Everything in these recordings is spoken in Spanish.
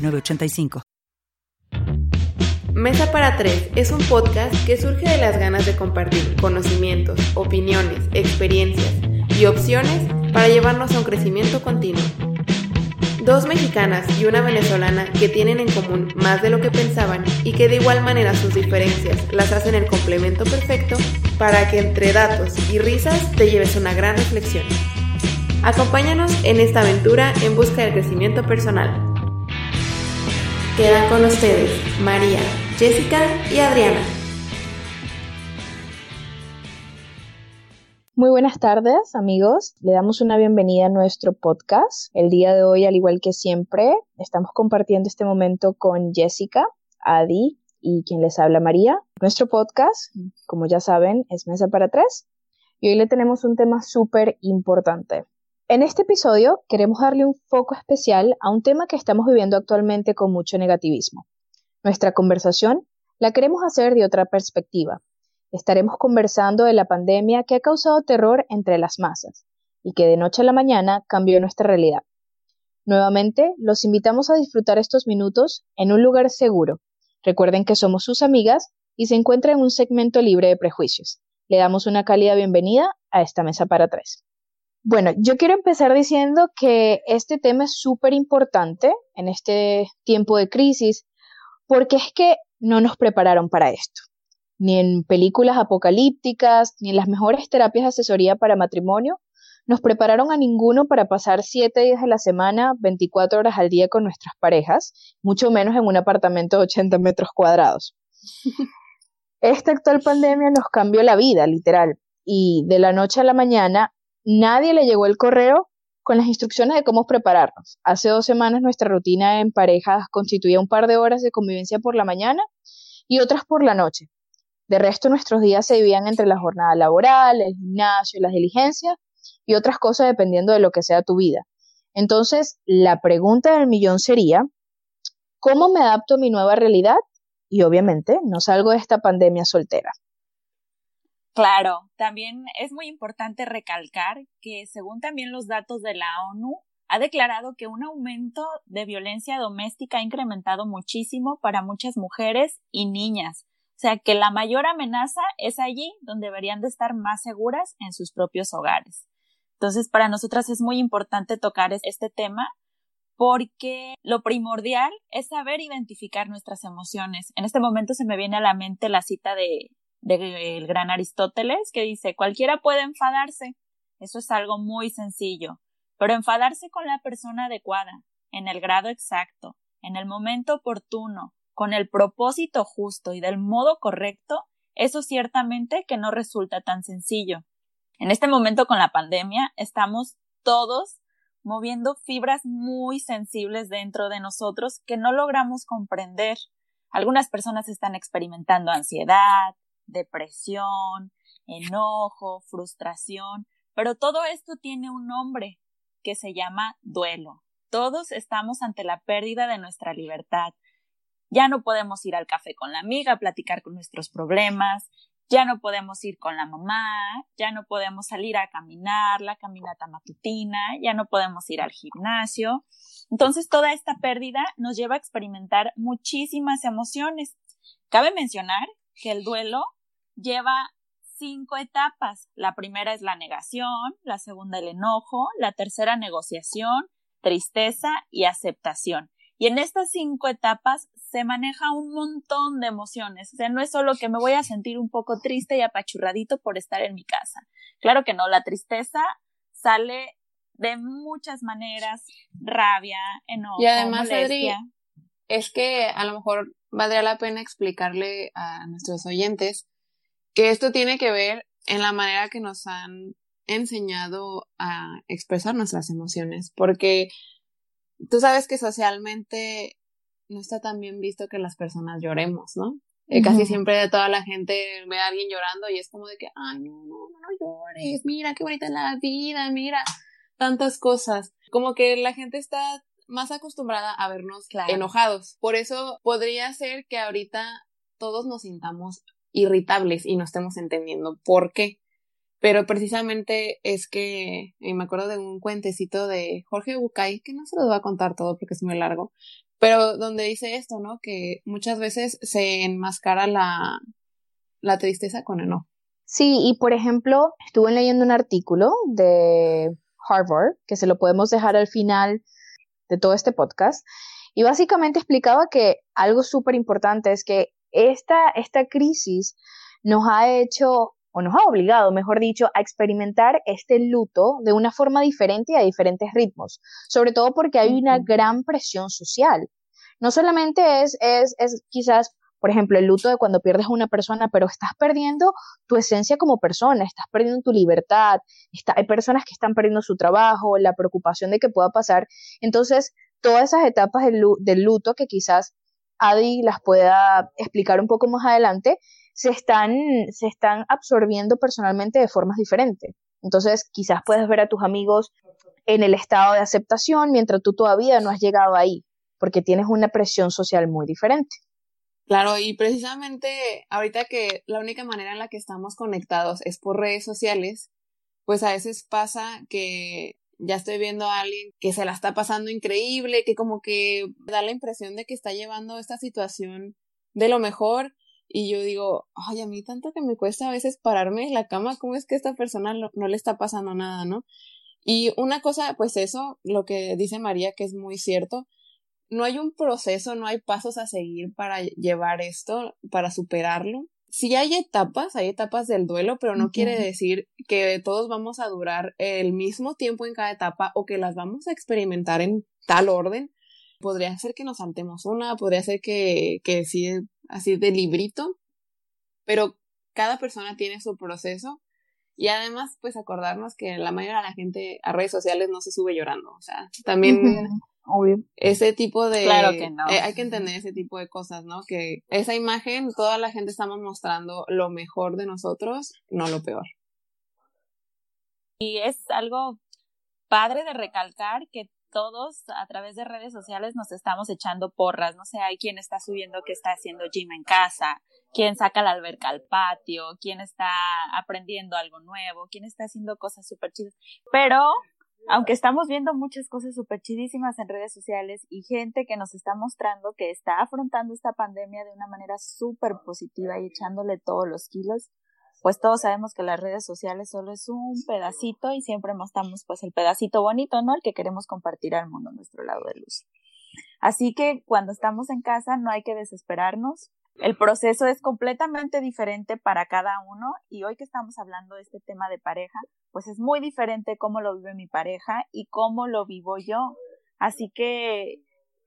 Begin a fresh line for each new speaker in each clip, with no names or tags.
906985.
Mesa para Tres es un podcast que surge de las ganas de compartir conocimientos, opiniones, experiencias y opciones para llevarnos a un crecimiento continuo. Dos mexicanas y una venezolana que tienen en común más de lo que pensaban y que de igual manera sus diferencias las hacen el complemento perfecto para que entre datos y risas te lleves una gran reflexión. Acompáñanos en esta aventura en busca del crecimiento personal. Quedan con ustedes María, Jessica y Adriana.
Muy buenas tardes, amigos. Le damos una bienvenida a nuestro podcast. El día de hoy, al igual que siempre, estamos compartiendo este momento con Jessica, Adi y quien les habla María. Nuestro podcast, como ya saben, es Mesa para Tres. Y hoy le tenemos un tema súper importante. En este episodio queremos darle un foco especial a un tema que estamos viviendo actualmente con mucho negativismo. Nuestra conversación la queremos hacer de otra perspectiva. Estaremos conversando de la pandemia que ha causado terror entre las masas y que de noche a la mañana cambió nuestra realidad. Nuevamente, los invitamos a disfrutar estos minutos en un lugar seguro. Recuerden que somos sus amigas y se encuentra en un segmento libre de prejuicios. Le damos una cálida bienvenida a esta mesa para tres. Bueno, yo quiero empezar diciendo que este tema es súper importante en este tiempo de crisis porque es que no nos prepararon para esto. Ni en películas apocalípticas, ni en las mejores terapias de asesoría para matrimonio, nos prepararon a ninguno para pasar siete días de la semana, 24 horas al día con nuestras parejas, mucho menos en un apartamento de 80 metros cuadrados. Esta actual pandemia nos cambió la vida, literal, y de la noche a la mañana Nadie le llegó el correo con las instrucciones de cómo prepararnos. Hace dos semanas nuestra rutina en parejas constituía un par de horas de convivencia por la mañana y otras por la noche. De resto, nuestros días se dividían entre la jornada laboral, el gimnasio, las diligencias y otras cosas dependiendo de lo que sea tu vida. Entonces, la pregunta del millón sería, ¿cómo me adapto a mi nueva realidad? Y obviamente, no salgo de esta pandemia soltera.
Claro, también es muy importante recalcar que según también los datos de la ONU, ha declarado que un aumento de violencia doméstica ha incrementado muchísimo para muchas mujeres y niñas. O sea que la mayor amenaza es allí donde deberían de estar más seguras en sus propios hogares. Entonces, para nosotras es muy importante tocar este tema porque lo primordial es saber identificar nuestras emociones. En este momento se me viene a la mente la cita de del gran Aristóteles que dice cualquiera puede enfadarse. Eso es algo muy sencillo. Pero enfadarse con la persona adecuada, en el grado exacto, en el momento oportuno, con el propósito justo y del modo correcto, eso ciertamente que no resulta tan sencillo. En este momento con la pandemia estamos todos moviendo fibras muy sensibles dentro de nosotros que no logramos comprender. Algunas personas están experimentando ansiedad, depresión, enojo, frustración, pero todo esto tiene un nombre que se llama duelo. Todos estamos ante la pérdida de nuestra libertad. Ya no podemos ir al café con la amiga a platicar con nuestros problemas, ya no podemos ir con la mamá, ya no podemos salir a caminar, la caminata matutina, ya no podemos ir al gimnasio. Entonces toda esta pérdida nos lleva a experimentar muchísimas emociones. Cabe mencionar que el duelo lleva cinco etapas. La primera es la negación, la segunda el enojo, la tercera negociación, tristeza y aceptación. Y en estas cinco etapas se maneja un montón de emociones. O sea, no es solo que me voy a sentir un poco triste y apachurradito por estar en mi casa. Claro que no, la tristeza sale de muchas maneras, rabia, enojo,
y además, es que a lo mejor valdría la pena explicarle a nuestros oyentes que esto tiene que ver en la manera que nos han enseñado a expresar nuestras emociones, porque tú sabes que socialmente no está tan bien visto que las personas lloremos, ¿no? Eh, casi siempre toda la gente ve a alguien llorando y es como de que, ay, no, no, no, llores, mira qué bonita es la vida, mira tantas cosas. Como que la gente está más acostumbrada a vernos enojados. Por eso podría ser que ahorita todos nos sintamos irritables y no estemos entendiendo por qué. Pero precisamente es que me acuerdo de un cuentecito de Jorge Bucay, que no se lo voy a contar todo porque es muy largo, pero donde dice esto, ¿no? Que muchas veces se enmascara la, la tristeza con enojo.
Sí, y por ejemplo, estuve leyendo un artículo de Harvard, que se lo podemos dejar al final de todo este podcast, y básicamente explicaba que algo súper importante es que esta, esta crisis nos ha hecho o nos ha obligado, mejor dicho, a experimentar este luto de una forma diferente y a diferentes ritmos, sobre todo porque hay una gran presión social. No solamente es, es, es quizás, por ejemplo, el luto de cuando pierdes a una persona, pero estás perdiendo tu esencia como persona, estás perdiendo tu libertad, está, hay personas que están perdiendo su trabajo, la preocupación de que pueda pasar. Entonces, todas esas etapas del, del luto que quizás Adi las pueda explicar un poco más adelante, se están, se están absorbiendo personalmente de formas diferentes. Entonces, quizás puedes ver a tus amigos en el estado de aceptación mientras tú todavía no has llegado ahí, porque tienes una presión social muy diferente.
Claro, y precisamente ahorita que la única manera en la que estamos conectados es por redes sociales, pues a veces pasa que ya estoy viendo a alguien que se la está pasando increíble, que como que da la impresión de que está llevando esta situación de lo mejor y yo digo, ay, a mí tanto que me cuesta a veces pararme en la cama, ¿cómo es que a esta persona no, le está pasando nada, no? Y una cosa, pues eso, lo que dice María, que es muy cierto, no hay un proceso, no hay pasos a seguir para llevar esto, para superarlo. Sí hay etapas, hay etapas del duelo, pero no quiere decir que todos vamos a durar el mismo tiempo en cada etapa o que las vamos a experimentar en tal orden. Podría ser que nos saltemos una, podría ser que, que sí así de librito, pero cada persona tiene su proceso y además pues acordarnos que la mayoría de la gente a redes sociales no se sube llorando, o sea, también ese tipo de
claro que no.
Eh, hay que entender ese tipo de cosas, ¿no? Que esa imagen toda la gente estamos mostrando lo mejor de nosotros, no lo peor.
Y es algo padre de recalcar que todos a través de redes sociales nos estamos echando porras, no sé, hay quien está subiendo que está haciendo gym en casa, quien saca la alberca al patio, quien está aprendiendo algo nuevo, quien está haciendo cosas súper chidas. Pero, aunque estamos viendo muchas cosas súper chidísimas en redes sociales y gente que nos está mostrando que está afrontando esta pandemia de una manera súper positiva y echándole todos los kilos, pues todos sabemos que las redes sociales solo es un pedacito y siempre mostramos pues el pedacito bonito, ¿no? El que queremos compartir al mundo, nuestro lado de luz. Así que cuando estamos en casa no hay que desesperarnos. El proceso es completamente diferente para cada uno y hoy que estamos hablando de este tema de pareja, pues es muy diferente cómo lo vive mi pareja y cómo lo vivo yo. Así que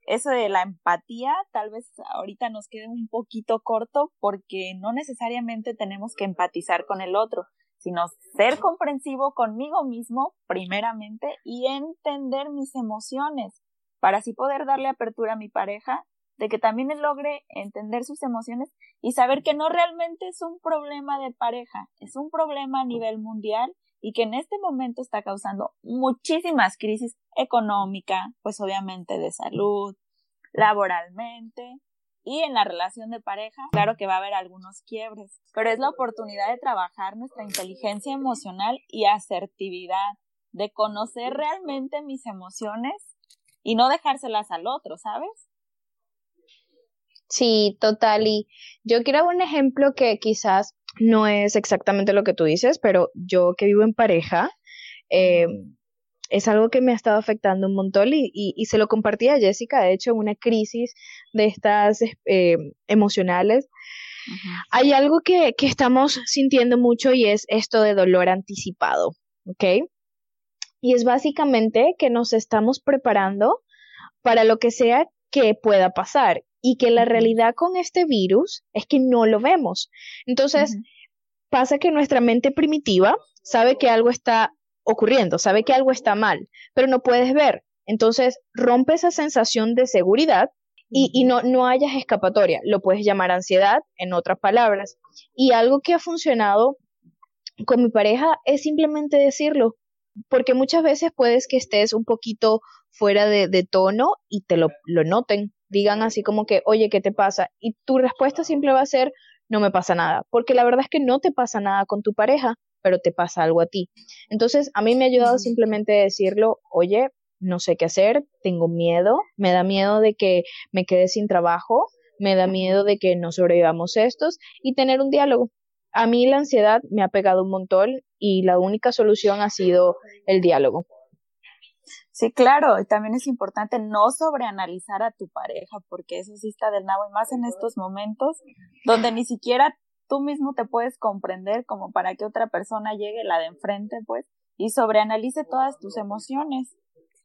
eso de la empatía tal vez ahorita nos quede un poquito corto porque no necesariamente tenemos que empatizar con el otro, sino ser comprensivo conmigo mismo primeramente y entender mis emociones para así poder darle apertura a mi pareja de que también él logre entender sus emociones y saber que no realmente es un problema de pareja, es un problema a nivel mundial y que en este momento está causando muchísimas crisis económica, pues obviamente de salud, laboralmente y en la relación de pareja, claro que va a haber algunos quiebres, pero es la oportunidad de trabajar nuestra inteligencia emocional y asertividad, de conocer realmente mis emociones y no dejárselas al otro, ¿sabes?
Sí, total. Y yo quiero un ejemplo que quizás no es exactamente lo que tú dices, pero yo que vivo en pareja, eh, es algo que me ha estado afectando un montón y, y, se lo compartí a Jessica, de hecho, una crisis de estas eh, emocionales. Hay algo que, que estamos sintiendo mucho y es esto de dolor anticipado, ¿ok? Y es básicamente que nos estamos preparando para lo que sea que pueda pasar y que la realidad con este virus es que no lo vemos. Entonces, pasa que nuestra mente primitiva sabe que algo está ocurriendo, sabe que algo está mal, pero no puedes ver. Entonces, rompe esa sensación de seguridad y, y no, no hayas escapatoria. Lo puedes llamar ansiedad, en otras palabras. Y algo que ha funcionado con mi pareja es simplemente decirlo, porque muchas veces puedes que estés un poquito fuera de, de tono y te lo, lo, noten, digan así como que, oye, ¿qué te pasa? Y tu respuesta siempre va a ser, no me pasa nada, porque la verdad es que no te pasa nada con tu pareja, pero te pasa algo a ti. Entonces, a mí me ha ayudado simplemente decirlo, oye, no sé qué hacer, tengo miedo, me da miedo de que me quede sin trabajo, me da miedo de que no sobrevivamos estos y tener un diálogo. A mí la ansiedad me ha pegado un montón y la única solución ha sido el diálogo.
Sí, claro, y también es importante no sobreanalizar a tu pareja, porque eso sí está del nabo, y más en estos momentos donde ni siquiera tú mismo te puedes comprender como para que otra persona llegue, la de enfrente, pues, y sobreanalice todas tus emociones.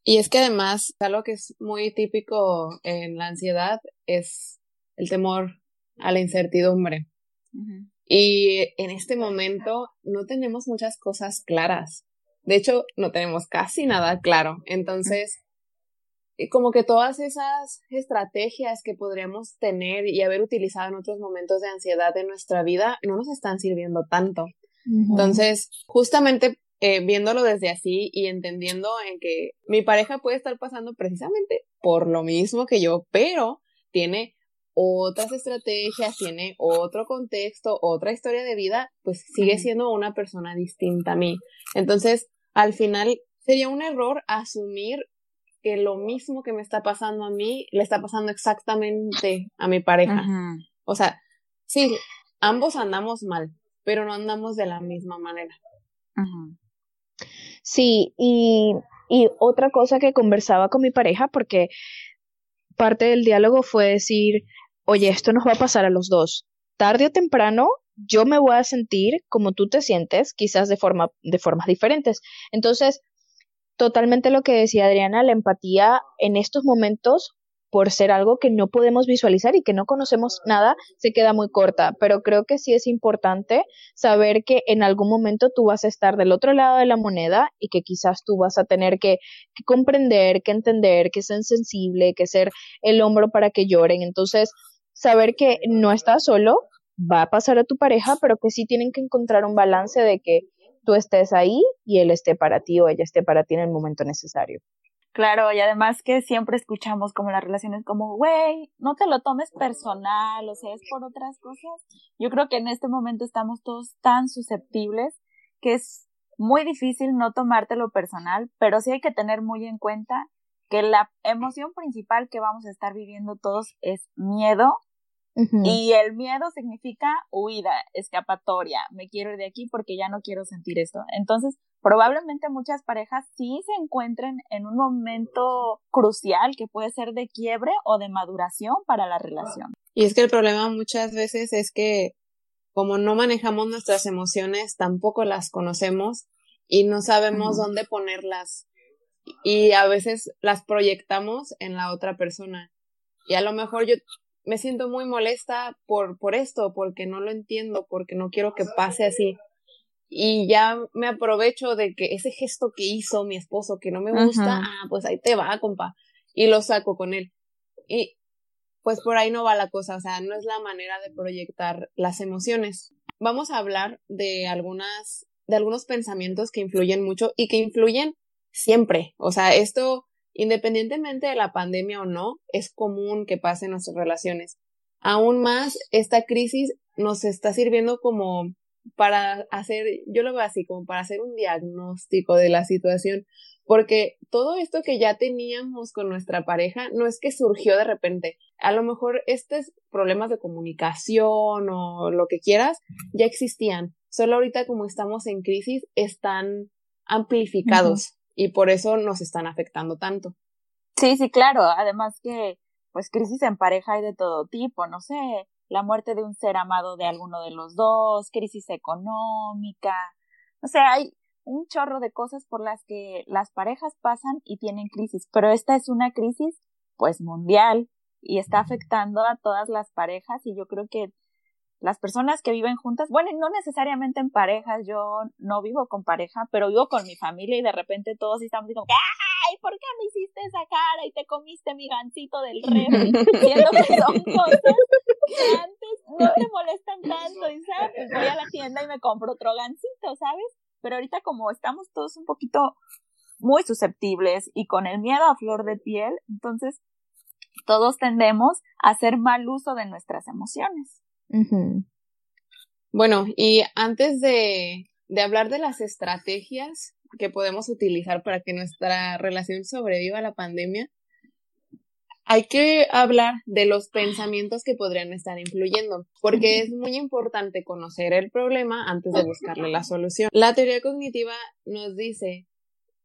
Y es que además, algo que es muy típico en la ansiedad es el temor a la incertidumbre. Y en este momento no tenemos muchas cosas claras. De hecho, no tenemos casi nada claro. Entonces, como que todas esas estrategias que podríamos tener y haber utilizado en otros momentos de ansiedad de nuestra vida no nos están sirviendo tanto. Entonces, justamente eh, viéndolo desde así y entendiendo en que mi pareja puede estar pasando precisamente por lo mismo que yo, pero tiene otras estrategias, tiene otro contexto, otra historia de vida, pues sigue siendo una persona distinta a mí. Entonces, al final, sería un error asumir que lo mismo que me está pasando a mí le está pasando exactamente a mi pareja. O sea, sí, ambos andamos mal, pero no andamos de la misma manera.
Sí, y, y otra cosa que conversaba con mi pareja, porque parte del diálogo fue decir, oye, esto nos va a pasar a los dos. Tarde o temprano, yo me voy a sentir como tú te sientes, quizás de, forma, de formas diferentes. Entonces, totalmente lo que decía Adriana, la empatía en estos momentos por ser algo que no podemos visualizar y que no conocemos nada, se queda muy corta. Pero creo que sí es importante saber que en algún momento tú vas a estar del otro lado de la moneda y que quizás tú vas a tener que, comprender, que entender, que ser sensible, que ser el hombro para que lloren. Entonces, saber que no estás solo, va a pasar a tu pareja, pero que sí tienen que encontrar un balance de que tú estés ahí y él esté para ti o ella esté para ti en el momento necesario.
Claro, y además que siempre escuchamos como las relaciones como, güey, no te lo tomes personal, o sea, es por otras cosas. Yo creo que en este momento estamos todos tan susceptibles que es muy difícil no tomártelo personal, pero sí hay que tener muy en cuenta que la emoción principal que vamos a estar viviendo todos es miedo y el miedo significa huida, escapatoria, me quiero ir de aquí porque ya no quiero sentir esto. Entonces, probablemente muchas parejas sí se encuentren en un momento crucial que puede ser de quiebre o de maduración para la relación.
Y es que el problema muchas veces es que como no manejamos nuestras emociones, tampoco las conocemos y no sabemos dónde ponerlas. Y a veces las proyectamos en la otra persona. Y a lo mejor yo me siento muy molesta por, por esto, porque no lo entiendo, porque no quiero que pase así. Y ya me aprovecho de que ese gesto que hizo mi esposo que no me gusta, ah, pues ahí te va, compa. Y lo saco con él. Y pues por ahí no va la cosa, o sea, no es la manera de proyectar las emociones. Vamos a hablar de algunas, de algunos pensamientos que influyen mucho y que influyen siempre. O sea, esto Independientemente de la pandemia o no, es común que pase en nuestras relaciones. Aún más, esta crisis nos está sirviendo como para hacer, yo lo veo así, como para hacer un diagnóstico de la situación, porque todo esto que ya teníamos con nuestra pareja no es que surgió de repente. A lo mejor estos problemas de comunicación o lo que quieras ya existían. Solo ahorita como estamos en crisis están amplificados y por eso nos están afectando tanto.
Sí, sí, claro. Además que, pues, crisis en pareja hay de todo tipo, no sé, la muerte de un ser amado de alguno de los dos, crisis económica, o sea, hay un chorro de cosas por las que las parejas pasan y tienen crisis, pero esta es una crisis, pues, mundial y está afectando a todas las parejas y yo creo que las personas que viven juntas, bueno, no necesariamente en parejas, yo no vivo con pareja, pero vivo con mi familia y de repente todos estamos diciendo, ay, ¿por qué me hiciste esa cara y te comiste mi gancito del refri? Siendo que son cosas que antes no te molestan tanto y sabes, pues voy a la tienda y me compro otro gancito, ¿sabes? Pero ahorita como estamos todos un poquito muy susceptibles y con el miedo a flor de piel, entonces todos tendemos a hacer mal uso de nuestras emociones.
Bueno, y antes de, de hablar de las estrategias que podemos utilizar para que nuestra relación sobreviva a la pandemia, hay que hablar de los pensamientos que podrían estar influyendo, porque es muy importante conocer el problema antes de buscarle la solución. La teoría cognitiva nos dice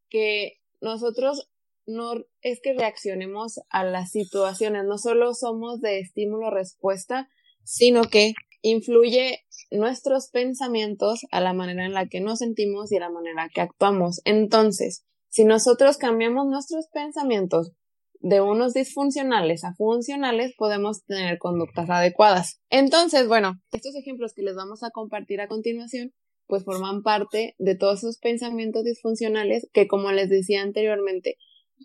que nosotros no es que reaccionemos a las situaciones, no solo somos de estímulo-respuesta, sino que influye nuestros pensamientos a la manera en la que nos sentimos y a la manera que actuamos. Entonces, si nosotros cambiamos nuestros pensamientos de unos disfuncionales a funcionales, podemos tener conductas adecuadas. Entonces, bueno, estos ejemplos que les vamos a compartir a continuación, pues forman parte de todos esos pensamientos disfuncionales que, como les decía anteriormente,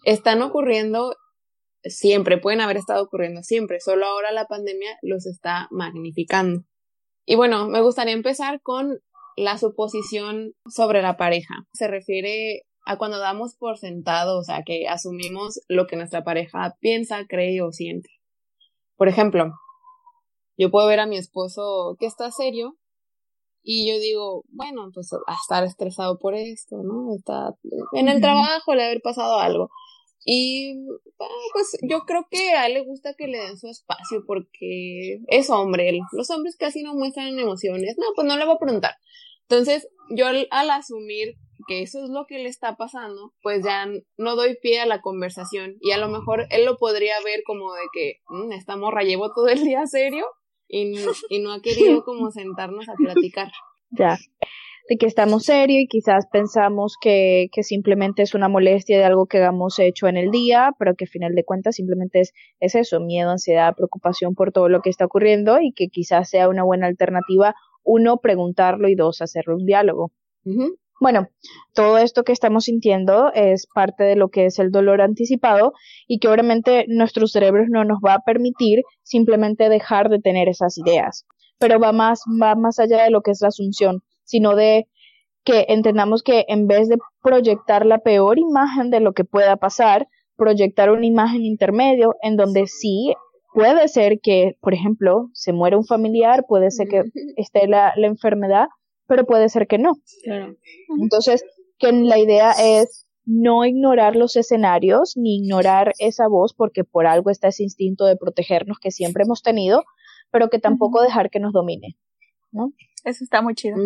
están ocurriendo siempre, pueden haber estado ocurriendo siempre, solo ahora la pandemia los está magnificando. Y bueno, me gustaría empezar con la suposición sobre la pareja. Se refiere a cuando damos por sentado, o sea, que asumimos lo que nuestra pareja piensa, cree o siente. Por ejemplo, yo puedo ver a mi esposo que está serio y yo digo, bueno, pues va a estar estresado por esto, ¿no? Está en el trabajo, le haber pasado algo. Y ah, pues yo creo que a él le gusta que le den su espacio porque es hombre. Los hombres casi no muestran emociones. No, pues no le voy a preguntar. Entonces, yo al, asumir que eso es lo que le está pasando, pues ya no doy pie a la conversación. Y a lo mejor él lo podría ver como de que mm, esta morra llevo todo el día serio y, y no ha querido como sentarnos a platicar.
Ya de que estamos serios y quizás pensamos que, que, simplemente es una molestia de algo que hemos hecho en el día, pero que al final de cuentas simplemente es, es eso, miedo, ansiedad, preocupación por todo lo que está ocurriendo y que quizás sea una buena alternativa, uno, preguntarlo y dos, hacerlo un diálogo. Bueno, todo esto que estamos sintiendo es parte de lo que es el dolor anticipado y que obviamente nuestro cerebro no nos va a permitir simplemente dejar de tener esas ideas. Pero va más, va más allá de lo que es la asunción sino de que entendamos que en vez de proyectar la peor imagen de lo que pueda pasar, proyectar una imagen intermedio en donde sí. puede ser que, por ejemplo, se muera un familiar, puede ser que esté la, la enfermedad, pero puede ser que no. Entonces, que la idea es no ignorar los escenarios ni ignorar esa voz porque por algo está ese instinto de protegernos que siempre hemos tenido, pero que tampoco dejar que nos domine, ¿no?
Eso está muy chido.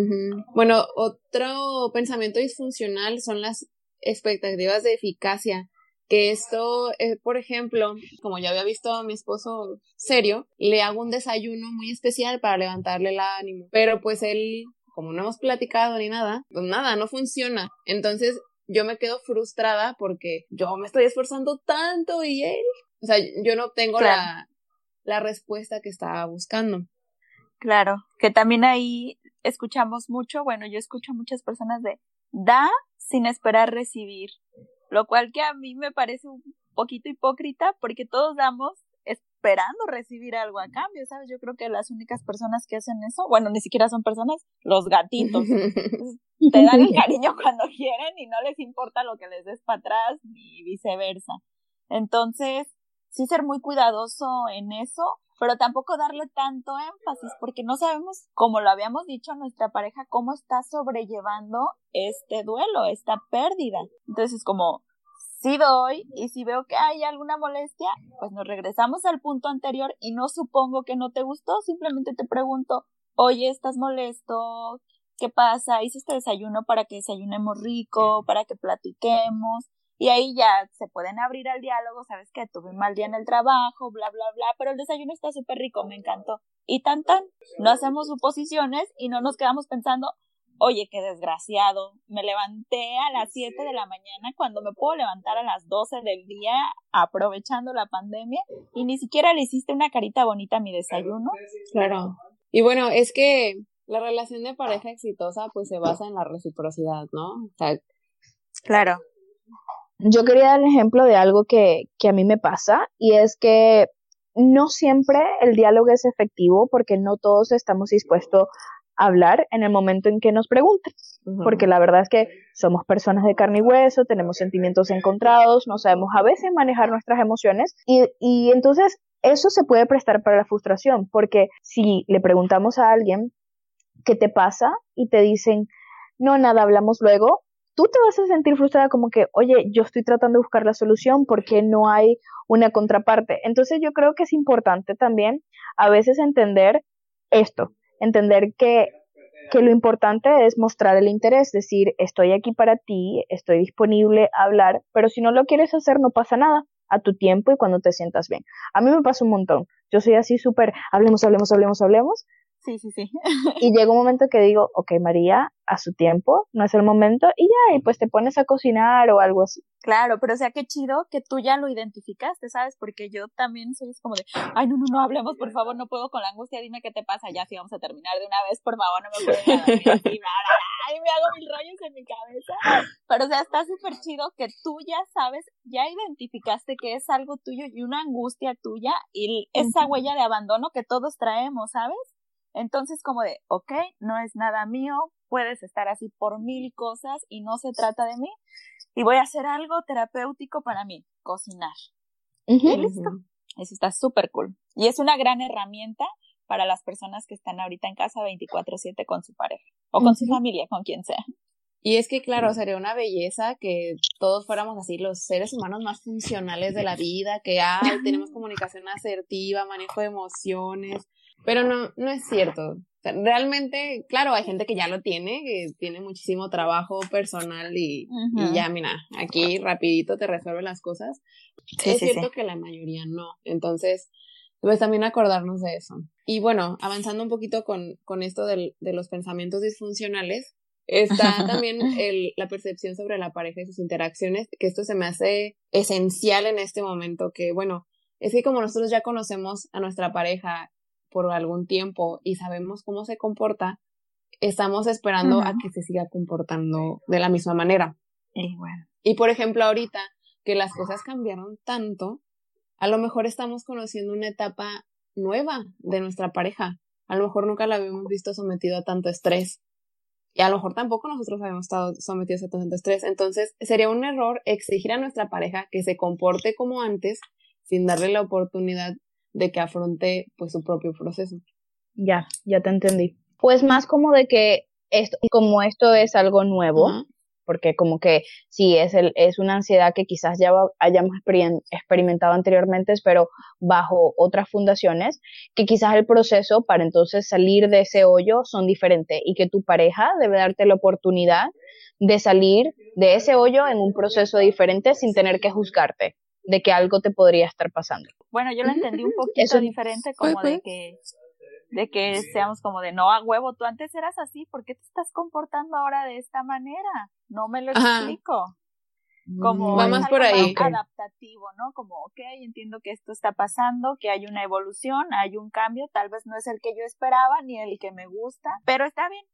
Bueno, otro pensamiento disfuncional son las expectativas de eficacia. Que esto, eh, por ejemplo, como ya había visto a mi esposo serio, le hago un desayuno muy especial para levantarle el ánimo. Pero pues él, como no hemos platicado ni nada, pues nada, no funciona. Entonces yo me quedo frustrada porque yo me estoy esforzando tanto y él, o sea, yo no tengo la, la respuesta que estaba buscando.
Claro, que también ahí escuchamos mucho, bueno, yo escucho a muchas personas de da sin esperar recibir, lo cual que a mí me parece un poquito hipócrita porque todos damos esperando recibir algo a cambio, ¿sabes? Yo creo que las únicas personas que hacen eso, bueno, ni siquiera son personas, los gatitos. Te dan el cariño cuando quieren y no les importa lo que les des para atrás ni viceversa. Entonces, sí ser muy cuidadoso en eso pero tampoco darle tanto énfasis porque no sabemos, como lo habíamos dicho, nuestra pareja cómo está sobrellevando este duelo, esta pérdida. Entonces, como si doy y si veo que hay alguna molestia, pues nos regresamos al punto anterior y no supongo que no te gustó, simplemente te pregunto, oye, ¿estás molesto? ¿Qué pasa? Hice este desayuno para que desayunemos rico, para que platiquemos. Y ahí ya se pueden abrir al diálogo, sabes que tuve un mal día en el trabajo, bla, bla, bla, pero el desayuno está súper rico, me encantó. Y tan tan, no hacemos suposiciones y no nos quedamos pensando, oye, qué desgraciado, me levanté a las 7 de la mañana cuando me puedo levantar a las 12 del día aprovechando la pandemia y ni siquiera le hiciste una carita bonita a mi desayuno.
Claro. Y bueno, es que la relación de pareja exitosa pues se basa en la reciprocidad, ¿no? O sea,
claro
Yo quería dar el ejemplo de algo que, que a mí me pasa y es que no siempre el diálogo es efectivo porque no todos estamos dispuestos a hablar en el momento en que nos pregunten. Porque la verdad es que somos personas de carne y hueso, tenemos sentimientos encontrados, no sabemos a veces manejar nuestras emociones y, y entonces eso se puede prestar para la frustración porque si le preguntamos a alguien qué te pasa y te dicen, no, nada, hablamos luego, tú te vas a sentir frustrada como que, oye, yo estoy tratando de buscar la solución porque no hay una contraparte. Entonces yo creo que es importante también a veces entender esto, entender que, que lo importante es mostrar el interés, decir, estoy aquí para ti, estoy disponible a hablar, pero si no lo quieres hacer no pasa nada a tu tiempo y cuando te sientas bien. A mí me pasa un montón. Yo soy así súper, hablemos, hablemos, hablemos, hablemos,
Sí, sí, sí.
y llega un momento que digo, ok, María, a su tiempo, no es el momento, y ya, y pues te pones a cocinar o algo así.
Claro, pero o sea, qué chido que tú ya lo identificaste, ¿sabes? Porque yo también soy como de, ay, no, no, no, hablemos, por favor, no puedo con la angustia, dime qué te pasa, ya, sí, vamos a terminar de una vez, por favor, no me puedo dormir así, ay, me hago mil rollos en mi cabeza. Pero, o sea, está súper chido que tú ya sabes, ya identificaste que es algo tuyo y una angustia tuya y esa huella de abandono que todos traemos, ¿sabes? Entonces, como de, ok, no es nada mío, puedes estar así por mil cosas y no se trata de mí. Y voy a hacer algo terapéutico para mí, cocinar. Y listo. Eso está súper cool. Y es una gran herramienta para las personas que están ahorita en casa 24/7 con su pareja o con su familia, con quien sea.
Y es que, claro, sería una belleza que todos fuéramos así los seres humanos más funcionales de la vida, que hay, tenemos comunicación asertiva, manejo de emociones, pero no, no es cierto. realmente, claro, hay gente que ya lo tiene, que tiene muchísimo trabajo personal y, y ya, mira, aquí rapidito te resuelve las cosas. es cierto que la mayoría no. Entonces, pues también acordarnos de eso. Y bueno, avanzando un poquito con, con esto del, de los pensamientos disfuncionales, está también el, la percepción sobre la pareja y sus interacciones, que esto se me hace esencial en este momento, que bueno, es que como nosotros ya conocemos a nuestra pareja por algún tiempo y sabemos cómo se comporta, estamos esperando a que se siga comportando de la misma manera.
Y bueno.
Y por ejemplo, ahorita que las cosas cambiaron tanto, a lo mejor estamos conociendo una etapa nueva de nuestra pareja. A lo mejor nunca la habíamos visto sometido a tanto estrés. Y a lo mejor tampoco nosotros habíamos estado sometidos a tanto estrés. Entonces, sería un error exigir a nuestra pareja que se comporte como antes sin darle la oportunidad de que afronte pues su propio proceso.
Ya, ya te entendí. Pues más como de que esto, como esto es algo nuevo, porque como que sí, es, el, es una ansiedad que quizás ya hayamos experimentado anteriormente, pero bajo otras fundaciones, que quizás el proceso para entonces salir de ese hoyo son diferentes y que tu pareja debe darte la oportunidad de salir de ese hoyo en un proceso diferente sin tener que juzgarte de que algo te podría estar pasando.
Bueno, yo lo entendí un poquito diferente, como de que de que seamos como de no a huevo, tú antes eras así, ¿por qué te estás comportando ahora de esta manera? No me lo explico como
va más por ahí
adaptativo, ¿no? Como, ok, entiendo que esto está pasando, que hay una evolución, hay un cambio, tal vez no es el que yo esperaba ni el que me gusta, pero está bien,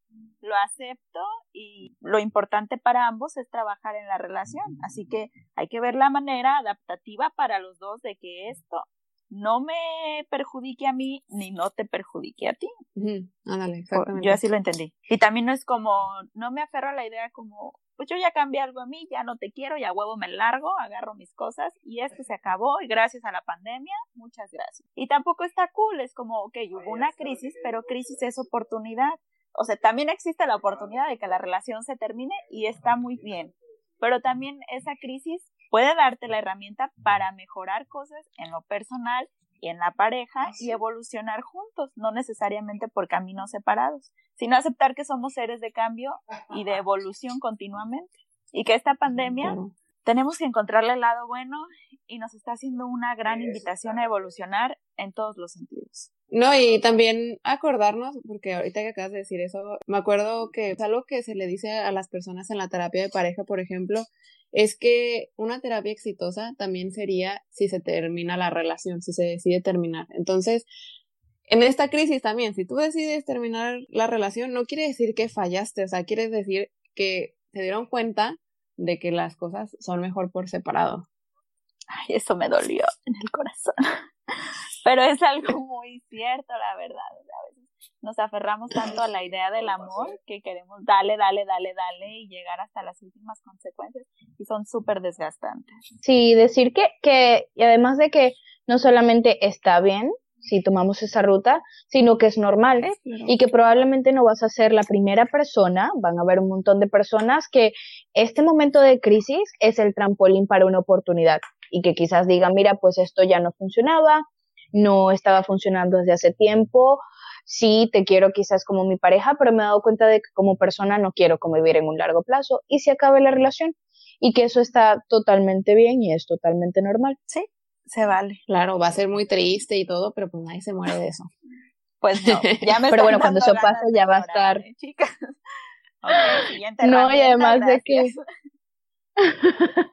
lo acepto y lo importante para ambos es trabajar en la relación, así que hay que ver la manera adaptativa para los dos de que esto no me perjudique a mí ni no te perjudique a ti.
Ándale, exactamente.
Yo así lo entendí. Y también no es como, no me aferro a la idea como, pues yo ya cambié algo a mí, ya no te quiero, ya huevo me largo, agarro mis cosas y esto se acabó y gracias a la pandemia, muchas gracias. Y tampoco está cool, es como, ok, hubo una crisis, pero crisis es oportunidad. O sea, también existe la oportunidad de que la relación se termine y está muy bien. Pero también esa crisis puede darte la herramienta para mejorar cosas en lo personal y en la pareja y evolucionar juntos, no necesariamente por caminos separados, sino aceptar que somos seres de cambio y de evolución continuamente. Y que esta pandemia tenemos que encontrarle el lado bueno y nos está haciendo una gran invitación a evolucionar en todos los sentidos.
No, y también acordarnos, porque ahorita que acabas de decir eso, me acuerdo que es algo que se le dice a las personas en la terapia de pareja, por ejemplo, es que una terapia exitosa también sería si se termina la relación, si se decide terminar. Entonces, en esta crisis también, si tú decides terminar la relación, no quiere decir que fallaste, o sea, quiere decir que se dieron cuenta de que las cosas son mejor por separado.
Ay, eso me dolió en el corazón. Pero es algo muy cierto, la verdad. A veces nos aferramos tanto a la idea del amor que queremos darle, dale, dale, dale y llegar hasta las últimas consecuencias y son súper desgastantes.
Sí, decir que, que, y además de que no solamente está bien si tomamos esa ruta, sino que es normal y que probablemente no vas a ser la primera persona, van a haber un montón de personas que este momento de crisis es el trampolín para una oportunidad y que quizás digan, mira, pues esto ya no funcionaba, no estaba funcionando desde hace tiempo, sí te quiero quizás como mi pareja, pero me he dado cuenta de que como persona no quiero convivir en un largo plazo y se acabe la relación y que eso está totalmente bien y es totalmente normal.
Sí, se vale.
Claro, va a ser muy triste y todo, pero pues nadie se muere de eso.
Pues no, ya me
Pero bueno, cuando eso pase ya va a estar.
¿eh, chicas.
no, y además de que.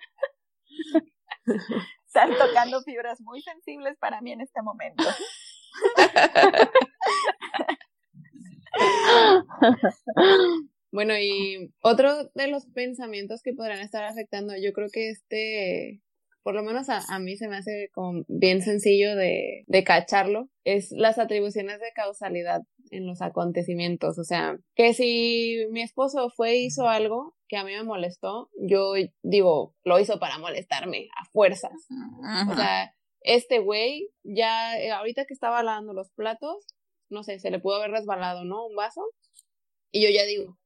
Están tocando fibras muy sensibles para mí en este momento.
bueno, y otro de los pensamientos que podrán estar afectando, yo creo que este por lo menos a, mí se me hace como bien sencillo de, de cacharlo, es las atribuciones de causalidad en los acontecimientos. O sea, que si mi esposo fue e hizo algo que a mí me molestó, yo digo, lo hizo para molestarme a fuerzas. O sea, este güey ya, eh, ahorita que estaba lavando los platos, no sé, se le pudo haber resbalado, ¿no? Un vaso. Y yo ya digo,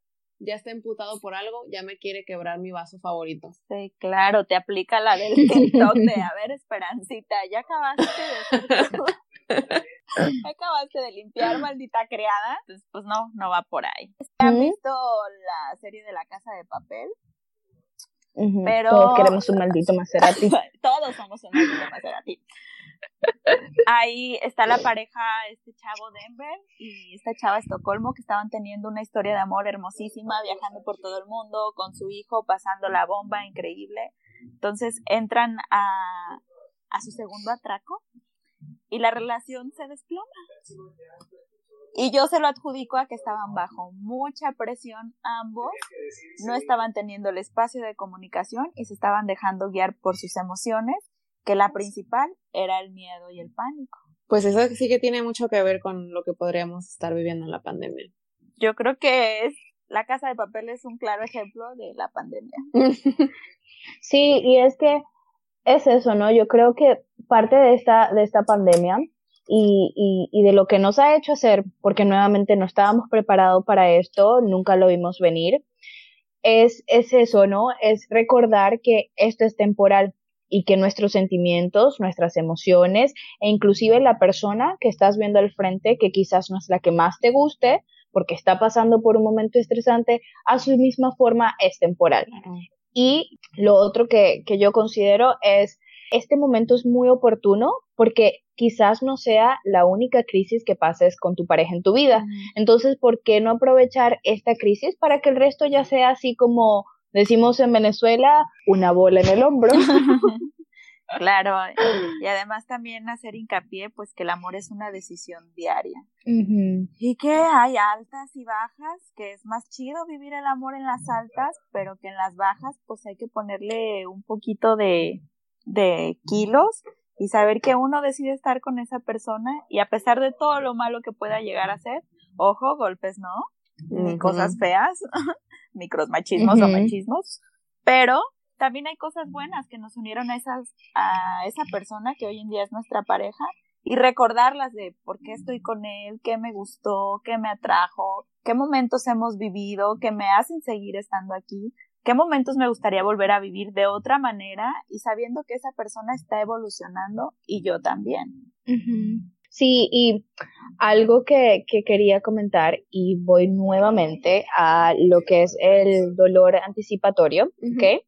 ya está emputado por algo, ya me quiere quebrar mi vaso favorito.
Sí, claro, te aplica la del TikTok de, a ver, Esperancita, ya acabaste de acabaste de limpiar, maldita criada. Entonces, pues no, no va por ahí. ¿Han visto la serie de La Casa de Papel?
Pero... Todos queremos un maldito Maserati.
Todos somos un maldito Maserati. Ahí está la pareja, este chavo Denver y esta chava Estocolmo que estaban teniendo una historia de amor hermosísima, viajando por todo el mundo con su hijo, pasando la bomba, increíble. Entonces entran a, a su segundo atraco y la relación se desploma. Y yo se lo adjudico a que estaban bajo mucha presión ambos, no estaban teniendo el espacio de comunicación y se estaban dejando guiar por sus emociones que la principal era el miedo y el pánico.
Pues eso sí que tiene mucho que ver con lo que podríamos estar viviendo en la pandemia.
Yo creo que es la casa de papel es un claro ejemplo de la pandemia.
sí, y es que es eso, ¿no? Yo creo que parte de esta, de esta pandemia y, y, y de lo que nos ha hecho hacer, porque nuevamente no estábamos preparados para esto, nunca lo vimos venir, es, es eso, ¿no? Es recordar que esto es temporal y que nuestros sentimientos, nuestras emociones e inclusive la persona que estás viendo al frente, que quizás no es la que más te guste, porque está pasando por un momento estresante, a su misma forma es temporal. Y lo otro que, que yo considero es, este momento es muy oportuno porque quizás no sea la única crisis que pases con tu pareja en tu vida. Entonces, ¿por qué no aprovechar esta crisis para que el resto ya sea así como Decimos en Venezuela una bola en el hombro.
claro, y además también hacer hincapié pues que el amor es una decisión diaria. Y que hay altas y bajas, que es más chido vivir el amor en las altas, pero que en las bajas pues hay que ponerle un poquito de, de kilos y saber que uno decide estar con esa persona y a pesar de todo lo malo que pueda llegar a ser, ojo, golpes no, ni cosas feas, micromachismos o machismos, pero también hay cosas buenas que nos unieron a, esas, a esa persona que hoy en día es nuestra pareja y recordarlas de por qué estoy con él, qué me gustó, qué me atrajo, qué momentos hemos vivido, que me hacen seguir estando aquí, qué momentos me gustaría volver a vivir de otra manera y sabiendo que esa persona está evolucionando y yo también.
Sí, y algo que, que, quería comentar, y voy nuevamente a lo que es el dolor anticipatorio, ¿ok?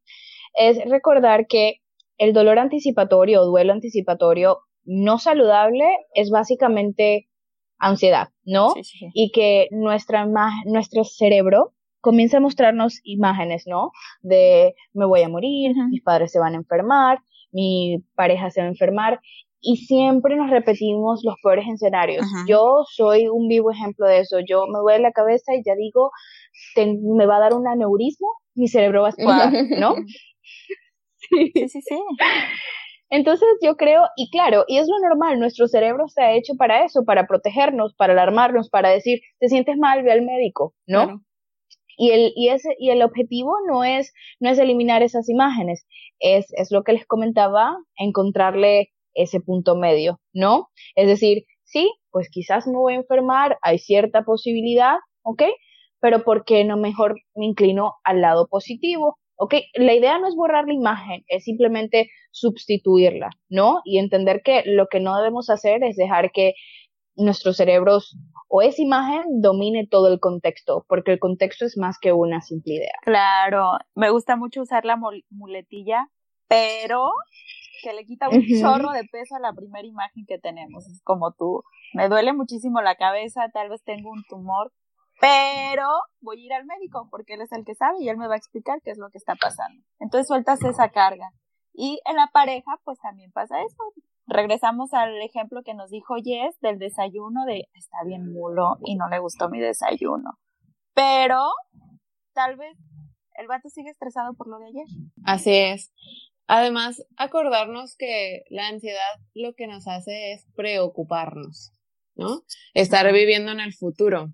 Es recordar que el dolor anticipatorio o duelo anticipatorio no saludable es básicamente ansiedad, ¿no? Y que nuestra, nuestro cerebro comienza a mostrarnos imágenes, ¿no? De me voy a morir, mis padres se van a enfermar, mi pareja se va a enfermar y siempre nos repetimos los peores escenarios. Yo soy un vivo ejemplo de eso. Yo me duele la cabeza y ya digo, me va a dar un aneurismo mi cerebro va a explotar, ¿no?
Sí, sí, sí.
Entonces yo creo, y claro, y es lo normal, nuestro cerebro se ha hecho para eso, para protegernos, para alarmarnos, para decir, te sientes mal, ve al médico, ¿no? Y el, y ese, y el objetivo no es, no es eliminar esas imágenes, es, es lo que les comentaba, encontrarle ese punto medio, ¿no? Es decir, sí, pues quizás me voy a enfermar, hay cierta posibilidad, ¿ok? Pero ¿por qué no mejor me inclino al lado positivo? ¿Ok? La idea no es borrar la imagen, es simplemente sustituirla, ¿no? Y entender que lo que no debemos hacer es dejar que nuestros cerebros o esa imagen domine todo el contexto, porque el contexto es más que una simple idea.
Claro, me gusta mucho usar la muletilla, pero que le quita un chorro de peso a la primera imagen que tenemos. Es como tú, me duele muchísimo la cabeza, tal vez tengo un tumor, pero voy a ir al médico porque él es el que sabe y él me va a explicar qué es lo que está pasando. Entonces sueltas esa carga. Y en la pareja, pues también pasa eso. Regresamos al ejemplo que nos dijo Jess del desayuno de está bien mulo y no le gustó mi desayuno. Pero tal vez el vato sigue estresado por lo de ayer.
Así es. Además, acordarnos que la ansiedad lo que nos hace es preocuparnos, ¿no? Estar viviendo en el futuro.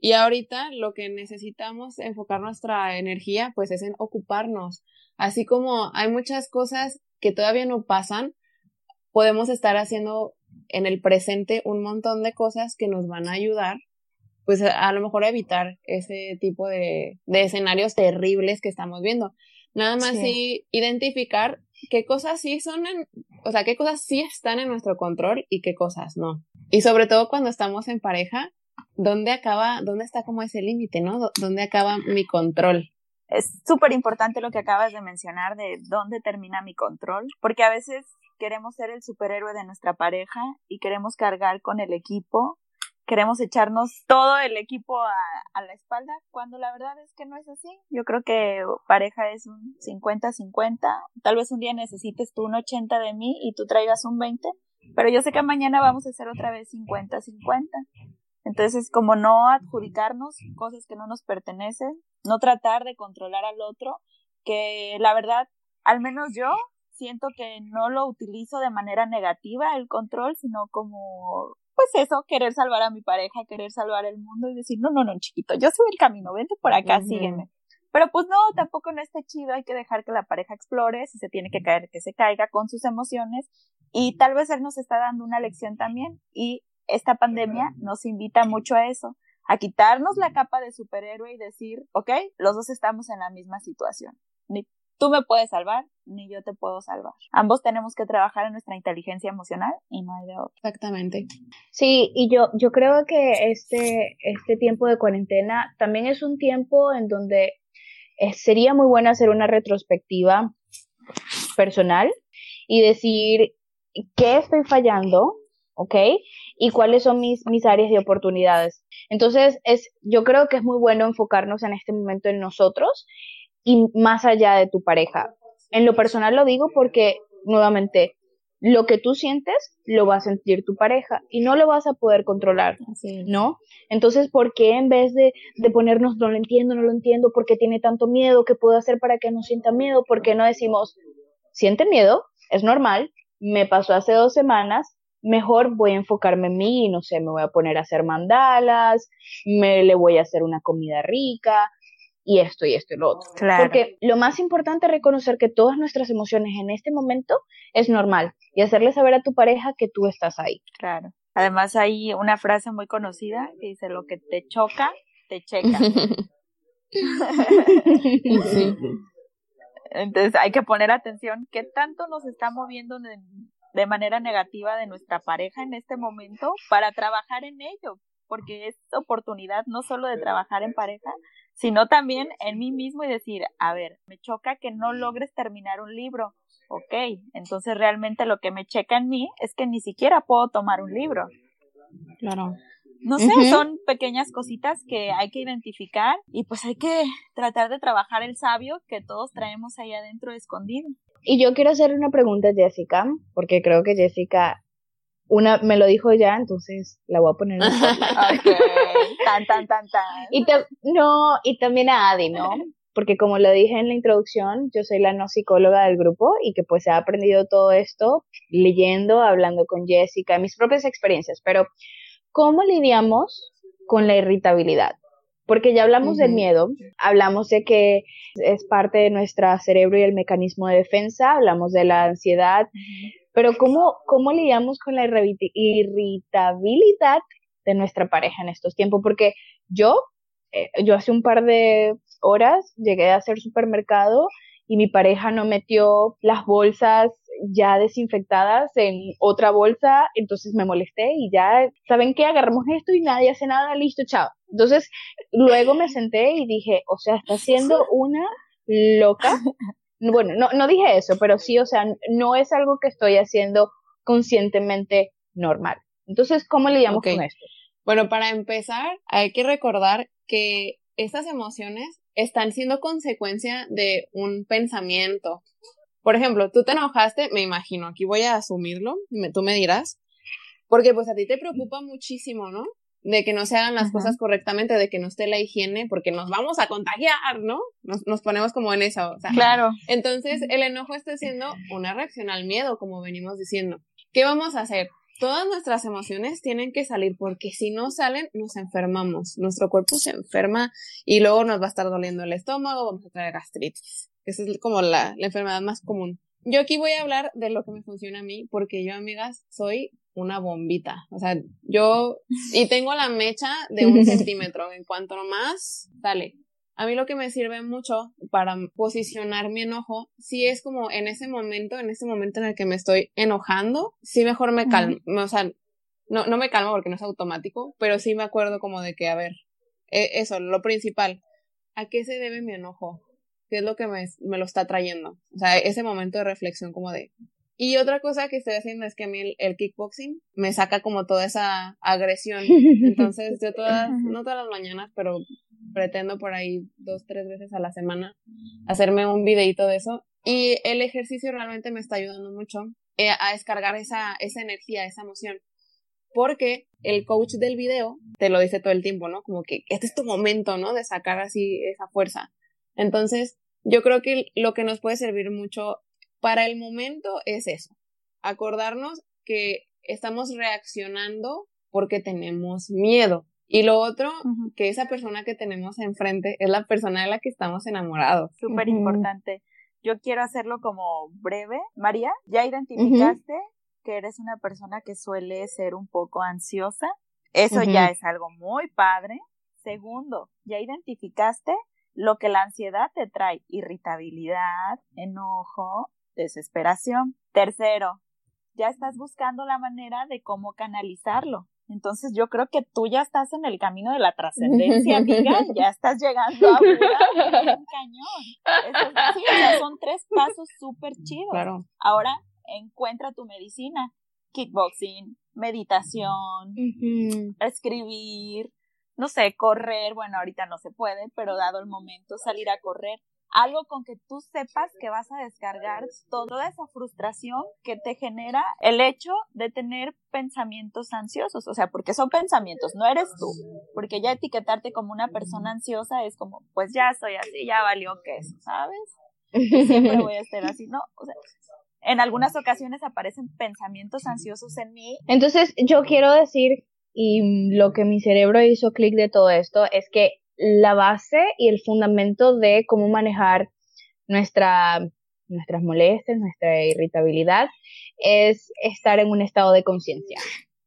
Y ahorita lo que necesitamos enfocar nuestra energía, pues es en ocuparnos. Así como hay muchas cosas que todavía no pasan, podemos estar haciendo en el presente un montón de cosas que nos van a ayudar, pues a, lo mejor a evitar ese tipo de, de escenarios terribles que estamos viendo. Nada más sí. identificar qué cosas sí son en, o sea, qué cosas sí están en nuestro control y qué cosas no. Y sobre todo cuando estamos en pareja, ¿dónde acaba, dónde está como ese límite, no? ¿Dónde acaba mi control?
Es súper importante lo que acabas de mencionar de dónde termina mi control, porque a veces queremos ser el superhéroe de nuestra pareja y queremos cargar con el equipo queremos echarnos todo el equipo a, la espalda, cuando la verdad es que no es así. Yo creo que pareja es un 50-50. Tal vez un día necesites tú un 80 de mí y tú traigas un 20, pero yo sé que mañana vamos a hacer otra vez 50-50. Entonces, como no adjudicarnos cosas que no nos pertenecen, no tratar de controlar al otro, que la verdad, al menos yo siento que no lo utilizo de manera negativa el control, sino como pues eso, querer salvar a mi pareja, querer salvar el mundo y decir, no, no, no, chiquito, yo soy el camino, vente por acá, sígueme. Pero pues no, tampoco no está chido, hay que dejar que la pareja explore, si se tiene que caer, que se caiga con sus emociones y tal vez él nos está dando una lección también y esta pandemia nos invita mucho a eso, a quitarnos la capa de superhéroe y decir, ok, los dos estamos en la misma situación. Ni tú me puedes salvar, ni yo te puedo salvar. Ambos tenemos que trabajar en nuestra inteligencia emocional y no hay de otra.
Exactamente.
Sí, y yo, yo creo que este, este tiempo de cuarentena también es un tiempo en donde eh, sería muy bueno hacer una retrospectiva personal y decir qué estoy fallando, ¿ok? Y cuáles son mis, mis áreas de oportunidades. Entonces, es, yo creo que es muy bueno enfocarnos en este momento en nosotros y más allá de tu pareja. En lo personal lo digo porque, nuevamente, lo que tú sientes lo va a sentir tu pareja y no lo vas a poder controlar, ¿no? Entonces, ¿por qué en vez de, de, ponernos no lo entiendo, no lo entiendo, por qué tiene tanto miedo, qué puedo hacer para que no sienta miedo? ¿Por qué no decimos, siente miedo, es normal, me pasó hace dos semanas, mejor voy a enfocarme en mí y no sé, me voy a poner a hacer mandalas, me le voy a hacer una comida rica, y esto y esto y lo otro. Porque lo más importante es reconocer que todas nuestras emociones en este momento es normal y hacerle saber a tu pareja que tú estás ahí.
Claro. Además hay una frase muy conocida que dice lo que te choca, te checa. Entonces hay que poner atención qué tanto nos está moviendo de, de manera negativa de nuestra pareja en este momento para trabajar en ello, porque es oportunidad no solo de trabajar en pareja, sino también en mí mismo y decir, a ver, me choca que no logres terminar un libro. Ok, entonces realmente lo que me checa en mí es que ni siquiera puedo tomar un libro.
Claro.
No sé, son pequeñas cositas que hay que identificar y pues hay que tratar de trabajar el sabio que todos traemos ahí adentro escondido.
Y yo quiero hacer una pregunta a Jessica, porque creo que Jessica una me lo dijo ya, entonces la voy a poner. En
okay. Tan, tan, tan, tan.
Y no, y también a Adi, ¿no? porque como lo dije en la introducción, yo soy la no psicóloga del grupo y que pues he aprendido todo esto leyendo, hablando con Jessica, mis propias experiencias, pero ¿cómo lidiamos con la irritabilidad? Porque ya hablamos del miedo, hablamos de que es parte de nuestro cerebro y el mecanismo de defensa, hablamos de la ansiedad, pero ¿cómo, ¿cómo lidiamos con la irritabilidad de nuestra pareja en estos tiempos? Porque yo, eh, yo hace un par de horas llegué a hacer supermercado y mi pareja no metió las bolsas ya desinfectadas en otra bolsa, entonces me molesté y ya, ¿saben qué? Agarramos esto y nadie hace nada, listo, chao. Entonces, luego me senté y dije, o sea, está siendo una loca. Bueno, no, no dije eso, pero sí, o sea, no es algo que estoy haciendo conscientemente normal. Entonces, ¿cómo lidiamos con esto?
Bueno, para empezar, hay que recordar que estas emociones están siendo consecuencia de un pensamiento. Por ejemplo, tú te enojaste, me imagino, aquí voy a asumirlo, tú me dirás, porque pues a ti te preocupa muchísimo, ¿no? De que no se hagan las cosas correctamente, de que no esté la higiene, porque nos vamos a contagiar, ¿no? Nos, nos ponemos como en eso. O sea,
claro.
Entonces, el enojo está siendo una reacción al miedo, como venimos diciendo. ¿Qué vamos a hacer? todas nuestras emociones tienen que salir porque si no salen nos enfermamos, nuestro cuerpo se enferma y luego nos va a estar doliendo el estómago, vamos a traer gastritis. Esa es como la, la enfermedad más común. Yo aquí voy a hablar de lo que me funciona a mí porque yo, amigas, soy una bombita. O sea, yo, y tengo la mecha de un centímetro. En cuanto más, sale. A mí lo que me sirve mucho para posicionar mi enojo, si es como en ese momento, en ese momento en el que me estoy enojando, sí mejor me calmo, o sea, no, no me calmo porque no es automático, pero sí me acuerdo como de que, a ver, e, eso, lo principal, ¿a qué se debe mi enojo? ¿Qué es lo que me, me lo está trayendo? O sea, ese momento de reflexión como de, y otra cosa que estoy haciendo es que a mí el, kickboxing me saca como toda esa agresión. Entonces yo todas, no todas las mañanas, pero pretendo por ahí dos, tres veces a la semana hacerme un videito de eso. Y el ejercicio realmente me está ayudando mucho eh, a descargar esa, esa energía, esa emoción. Porque el coach del video te lo dice todo el tiempo, ¿no? Como que este es tu momento, ¿no? De sacar así esa fuerza. Entonces, yo creo que lo que nos puede servir mucho para el momento es eso, acordarnos que estamos reaccionando porque tenemos miedo. Y lo otro, que esa persona que tenemos enfrente es la persona de la que estamos enamorados.
Súper importante. Yo quiero hacerlo como breve. María, ¿ya identificaste que eres una persona que suele ser un poco ansiosa? Eso ya es algo muy padre. Segundo, ¿ya identificaste lo que la ansiedad te trae? Irritabilidad, enojo, desesperación. Tercero, ya estás buscando la manera de cómo canalizarlo. Entonces yo creo que tú ya estás en el camino de la trascendencia, amiga, ya estás llegando a un cañón. sí, son tres pasos súper chidos.
Claro.
Ahora encuentra tu medicina, kickboxing, meditación, escribir, no sé, correr, bueno, ahorita no se puede, pero dado el momento, salir a correr algo con que tú sepas que vas a descargar toda esa frustración que te genera el hecho de tener pensamientos ansiosos, o sea, porque son pensamientos, no eres tú, porque ya etiquetarte como una persona ansiosa es como, pues ya soy así, ya valió queso, ¿sabes? Siempre voy a estar así, ¿no? O sea, en algunas ocasiones aparecen pensamientos ansiosos en mí.
Entonces, yo quiero decir, y lo que mi cerebro hizo clic de todo esto, es que la base y el fundamento de cómo manejar nuestra, nuestras molestias, nuestra irritabilidad, es estar en un estado de conciencia.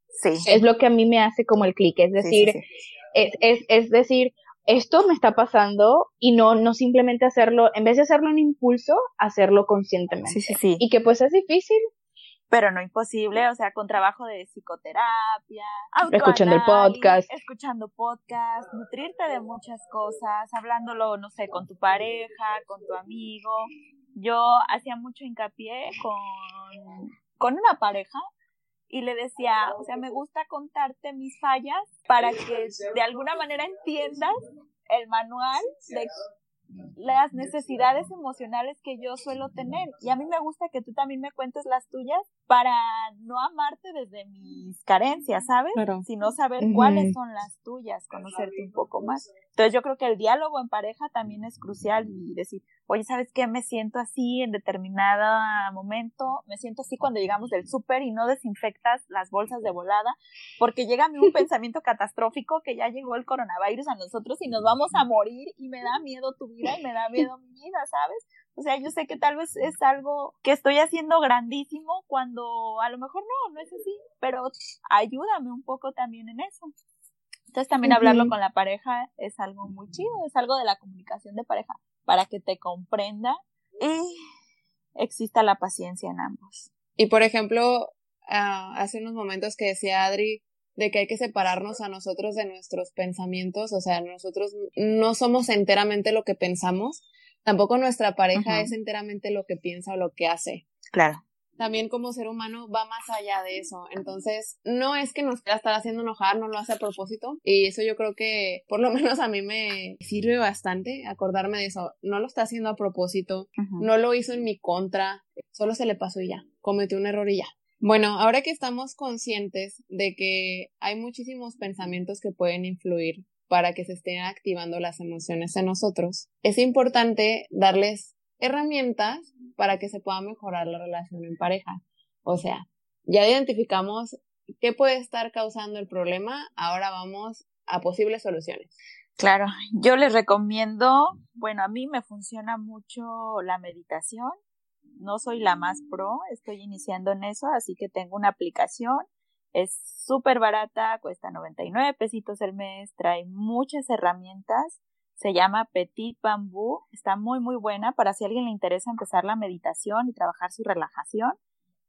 Sí.
Es lo que a mí me hace como el clic, es decir, Es, es, es, decir, esto me está pasando y no, no simplemente hacerlo, en vez de hacerlo en impulso, hacerlo conscientemente.
Sí, sí, sí.
Y que pues es difícil,
pero no imposible, o sea, con trabajo de psicoterapia,
escuchando el podcast,
escuchando podcast, nutrirte de muchas cosas, hablándolo, no sé, con tu pareja, con tu amigo. Yo hacía mucho hincapié con, con una pareja y le decía, o sea, me gusta contarte mis fallas para que de alguna manera entiendas el manual de las necesidades emocionales que yo suelo tener. Y a mí me gusta que tú también me cuentes las tuyas para no amarte desde mis carencias, ¿sabes? Sino saber cuáles son las tuyas, conocerte un poco más. Entonces yo creo que el diálogo en pareja también es crucial y decir, oye, ¿sabes qué? Me siento así en determinado momento, me siento así cuando llegamos del súper y no desinfectas las bolsas de volada, porque llega a mí un pensamiento catastrófico que ya llegó el coronavirus a nosotros y nos vamos a morir y me da miedo tu vida y me da miedo mi vida, ¿sabes? O sea, yo sé que tal vez es algo que estoy haciendo grandísimo cuando a lo mejor no, no es así, pero ayúdame un poco también en eso. Entonces también hablarlo con la pareja es algo muy chido, es algo de la comunicación de pareja, para que te comprenda y exista la paciencia en ambos.
Y por ejemplo, ah, hace unos momentos que decía Adri de que hay que separarnos a nosotros de nuestros pensamientos, o sea, nosotros no somos enteramente lo que pensamos, tampoco nuestra pareja es enteramente lo que piensa o lo que hace.
Claro
también como ser humano va más allá de eso. Entonces, no es que nos quiera estar haciendo enojar, no lo hace a propósito. Y eso yo creo que por lo menos a mí me sirve bastante acordarme de eso. No lo está haciendo a propósito, no lo hizo en mi contra, solo se le pasó y ya, cometió un error y ya. Bueno, ahora que estamos conscientes de que hay muchísimos pensamientos que pueden influir para que se estén activando las emociones en nosotros, es importante darles herramientas para que se pueda mejorar la relación en pareja. O sea, ya identificamos qué puede estar causando el problema, ahora vamos a posibles soluciones.
Claro, yo les recomiendo, bueno, a mí me funciona mucho la meditación. No soy la más pro, estoy iniciando en eso, así que tengo una aplicación. Es súper barata, cuesta 99 pesitos el mes, trae muchas herramientas se llama Petit Bambú. Está muy, muy buena para si a alguien le interesa empezar la meditación y trabajar su relajación.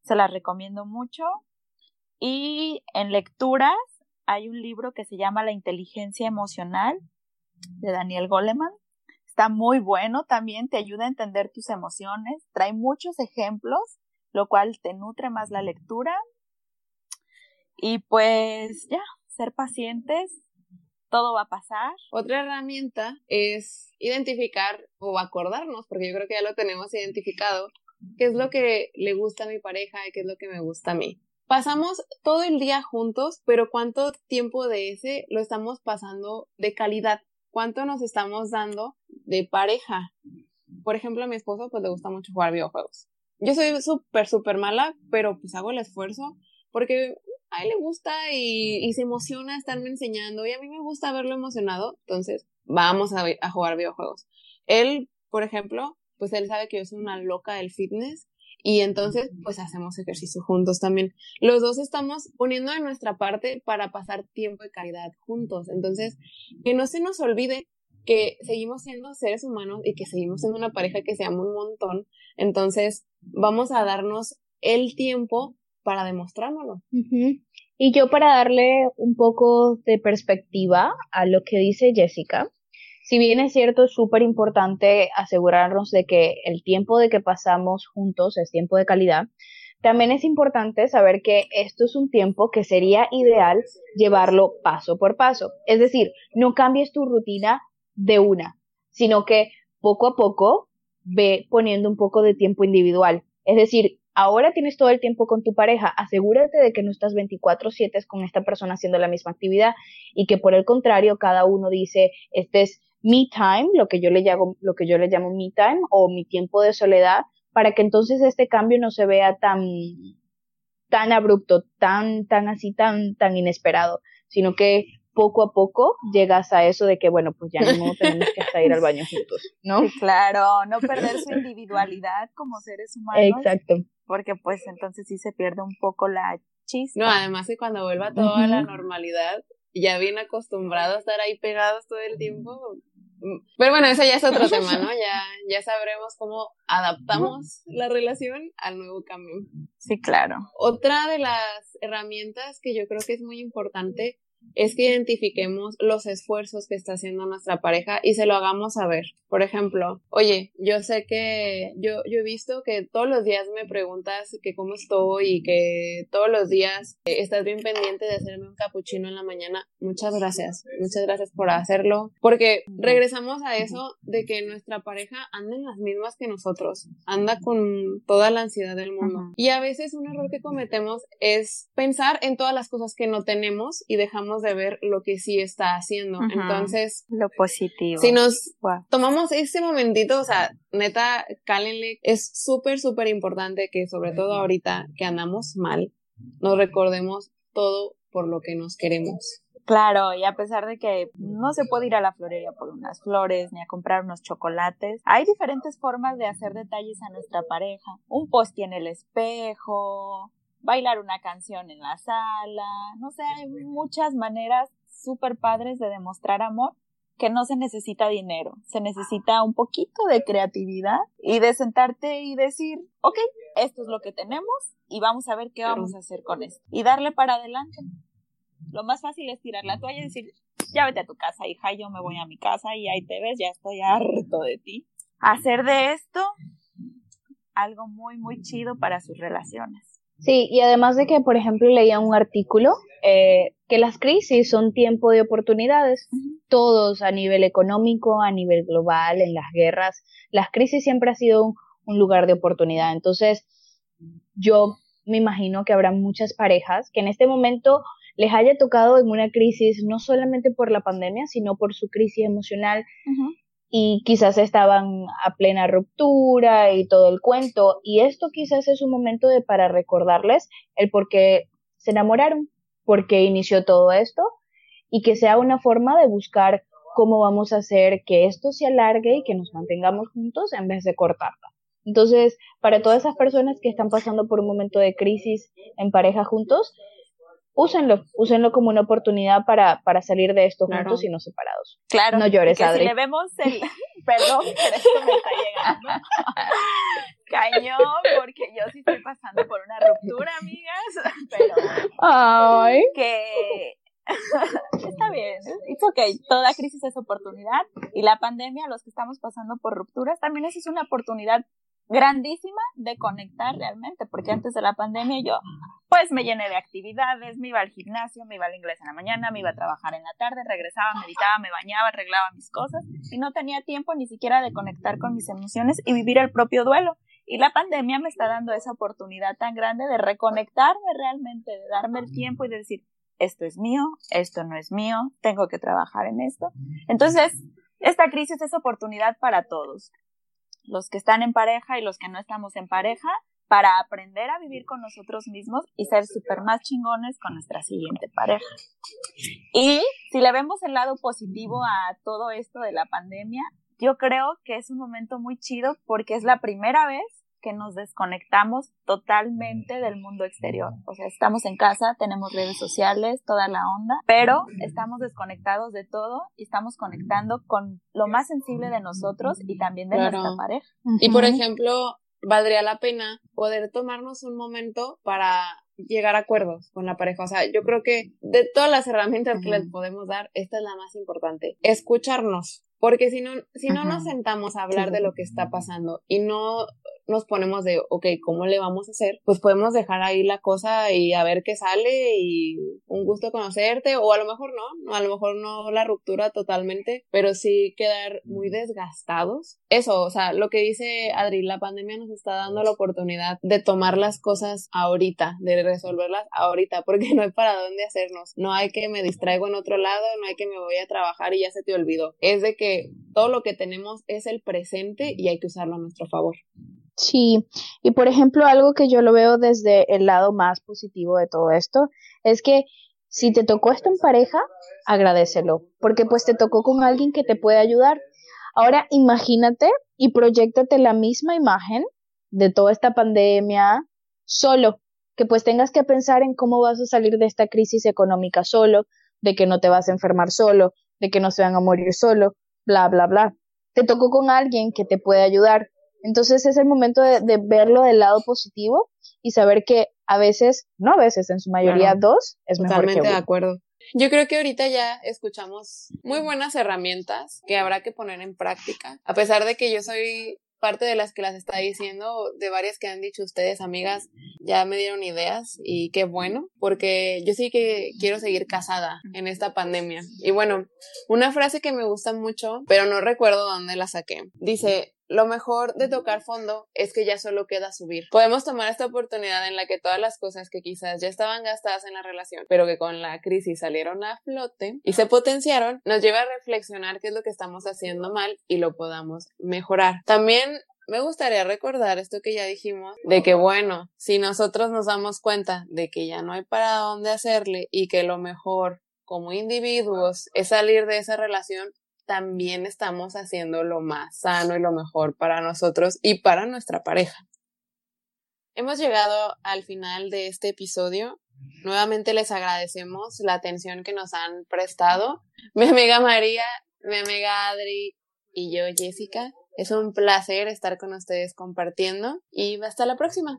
Se la recomiendo mucho. Y en lecturas hay un libro que se llama La inteligencia emocional de Daniel Goleman. Está muy bueno también, te ayuda a entender tus emociones, trae muchos ejemplos, lo cual te nutre más la lectura. Y pues ya, ser pacientes, todo va a pasar.
Otra herramienta es identificar o acordarnos, porque yo creo que ya lo tenemos identificado, qué es lo que le gusta a mi pareja y qué es lo que me gusta a mí. Pasamos todo el día juntos, pero ¿cuánto tiempo de ese lo estamos pasando de calidad? ¿Cuánto nos estamos dando de pareja? Por ejemplo, a mi esposo pues le gusta mucho jugar videojuegos. Yo soy súper, súper mala, pero pues hago el esfuerzo porque a él le gusta y, se emociona estarme enseñando y a mí me gusta verlo emocionado, entonces vamos a, a jugar videojuegos. Él, por ejemplo, pues él sabe que yo soy una loca del fitness y entonces pues hacemos ejercicio juntos también. Los dos estamos poniendo de nuestra parte para pasar tiempo de calidad juntos. Entonces, que no se nos olvide que seguimos siendo seres humanos y que seguimos siendo una pareja que se ama un montón. Entonces, vamos a darnos el tiempo para demostrárnoslo.
Y yo para darle un poco de perspectiva a lo que dice Jessica, si bien es cierto, es súper importante asegurarnos de que el tiempo de que pasamos juntos es tiempo de calidad, también es importante saber que esto es un tiempo que sería ideal llevarlo paso por paso. Es decir, no cambies tu rutina de una, sino que poco a poco ve poniendo un poco de tiempo individual. Es decir, ahora tienes todo el tiempo con tu pareja, asegúrate de que no estás 24/7 con esta persona haciendo la misma actividad y que por el contrario cada uno dice, este es me time, lo que yo le llamo, lo que yo le llamo me time o mi tiempo de soledad, para que entonces este cambio no se vea tan tan abrupto, tan tan así tan tan inesperado, sino que poco a poco llegas a eso de que, bueno, pues ya no tenemos que hasta ir al baño juntos, ¿no?
Claro, no perder su individualidad como seres humanos.
Exacto
porque pues entonces sí se pierde un poco la chispa.
No, además que cuando vuelva todo a la normalidad, ya bien acostumbrado a estar ahí pegados todo el tiempo. Pero bueno, eso ya es otro tema, ¿no? Ya, ya sabremos cómo adaptamos la relación al nuevo cambio.
Sí, claro.
Otra de las herramientas que yo creo que es muy importante es que identifiquemos los esfuerzos que está haciendo nuestra pareja y se lo hagamos saber. Por ejemplo, oye, yo sé que yo, yo he visto que todos los días me preguntas que cómo estoy y que todos los días estás bien pendiente de hacerme un capuchino en la mañana. Muchas gracias, muchas gracias por hacerlo, porque regresamos a eso de que nuestra pareja anda en las mismas que nosotros, anda con toda la ansiedad del mundo. Y a veces un error que cometemos es pensar en todas las cosas que no tenemos y dejamos de ver lo que sí está haciendo. Entonces,
lo positivo.
Si nos tomamos ese momentito, o sea, neta, cálenle, es súper, súper importante que sobre todo ahorita que andamos mal, nos recordemos todo por lo que nos queremos.
Claro, y a pesar de que no se puede ir a la florería por unas flores ni a comprar unos chocolates, hay diferentes formas de hacer detalles a nuestra pareja. Un post en el espejo, bailar una canción en la sala, no sé, hay muchas maneras súper padres de demostrar amor que no se necesita dinero, se necesita un poquito de creatividad y de sentarte y decir, ok, esto es lo que tenemos y vamos a ver qué vamos a hacer con esto y darle para adelante. Lo más fácil es tirar la toalla y decir, ya vete a tu casa, hija, yo me voy a mi casa y ahí te ves, ya estoy harto de ti. Hacer de esto algo muy, muy chido para sus relaciones.
Sí, y además de que, por ejemplo, leía un artículo eh, que las crisis son tiempo de oportunidades, todos a nivel económico, a nivel global, en las guerras, las crisis siempre ha sido un, un lugar de oportunidad. Entonces, yo me imagino que habrá muchas parejas que en este momento les haya tocado en una crisis, no solamente por la pandemia, sino por su crisis emocional, y quizás estaban a plena ruptura y todo el cuento. Y esto quizás es un momento de para recordarles el por qué se enamoraron, por qué inició todo esto y que sea una forma de buscar cómo vamos a hacer que esto se alargue y que nos mantengamos juntos en vez de cortarla. Entonces, para todas esas personas que están pasando por un momento de crisis en pareja juntos, úsenlo, úsenlo como una oportunidad para, para salir de esto juntos y no separados.
Claro.
No llores,
que
Adri.
Si le vemos el... Perdón, pero esto me está llegando. Cañón, porque yo sí estoy pasando por una ruptura, amigas. Pero...
Ay.
Que... Está bien, it's okay. Toda crisis es oportunidad y la pandemia, los que estamos pasando por rupturas, también esa es una oportunidad grandísima de conectar realmente, porque antes de la pandemia yo pues me llené de actividades, me iba al gimnasio, me iba al inglés en la mañana, me iba a trabajar en la tarde, regresaba, meditaba, me bañaba, arreglaba mis cosas y no tenía tiempo ni siquiera de conectar con mis emociones y vivir el propio duelo. Y la pandemia me está dando esa oportunidad tan grande de reconectarme realmente, de darme el tiempo y de decir, esto es mío, esto no es mío, tengo que trabajar en esto. Entonces, esta crisis es oportunidad para todos los que están en pareja y los que no estamos en pareja, para aprender a vivir con nosotros mismos y ser súper más chingones con nuestra siguiente pareja. Y si le vemos el lado positivo a todo esto de la pandemia, yo creo que es un momento muy chido porque es la primera vez que nos desconectamos totalmente del mundo exterior. O sea, estamos en casa, tenemos redes sociales, toda la onda, pero estamos desconectados de todo y estamos conectando con lo más sensible de nosotros y también de nuestra pareja.
Y por ejemplo, valdría la pena poder tomarnos un momento para llegar a acuerdos con la pareja. O sea, yo creo que de todas las herramientas que les podemos dar, esta es la más importante. Escucharnos. Porque si no, si no nos sentamos a hablar de lo que está pasando y no nos ponemos de, ok, ¿cómo le vamos a hacer? Pues podemos dejar ahí la cosa y a ver qué sale y un gusto conocerte o a lo mejor no, a lo mejor no la ruptura totalmente, pero sí quedar muy desgastados. Eso, o sea, lo que dice Adri, la pandemia nos está dando la oportunidad de tomar las cosas ahorita, de resolverlas ahorita, porque no hay para dónde hacernos. No hay que me distraigo en otro lado, no hay que me voy a trabajar y ya se te olvidó. Es de que todo lo que tenemos es el presente y hay que usarlo a nuestro favor.
Sí, y por ejemplo, algo que yo lo veo desde el lado más positivo de todo esto es que si te tocó esto en pareja, agradecelo, porque pues te tocó con alguien que te puede ayudar. Ahora imagínate y proyectate la misma imagen de toda esta pandemia solo, que pues tengas que pensar en cómo vas a salir de esta crisis económica solo, de que no te vas a enfermar solo, de que no se van a morir solo, bla, bla, bla. Te tocó con alguien que te puede ayudar. Entonces es el momento de, verlo del lado positivo y saber que a veces, no a veces, en su mayoría dos, es mejor
Totalmente
que
de acuerdo. Yo creo que ahorita ya escuchamos muy buenas herramientas que habrá que poner en práctica. A pesar de que yo soy parte de las que las está diciendo, de varias que han dicho ustedes, amigas, ya me dieron ideas y qué bueno, porque yo sí que quiero seguir casada en esta pandemia. Y bueno, una frase que me gusta mucho, pero no recuerdo dónde la saqué. Dice, lo mejor de tocar fondo es que ya solo queda subir. Podemos tomar esta oportunidad en la que todas las cosas que quizás ya estaban gastadas en la relación, pero que con la crisis salieron a flote y se potenciaron, nos lleva a reflexionar qué es lo que estamos haciendo mal y lo podamos mejorar. También me gustaría recordar esto que ya dijimos, de que bueno, si nosotros nos damos cuenta de que ya no hay para dónde hacerle y que lo mejor como individuos es salir de esa relación, también estamos haciendo lo más sano y lo mejor para nosotros y para nuestra pareja. Hemos llegado al final de este episodio. Nuevamente les agradecemos la atención que nos han prestado. Mi amiga María, mi amiga Adri y yo, Jessica. Es un placer estar con ustedes compartiendo y hasta la próxima.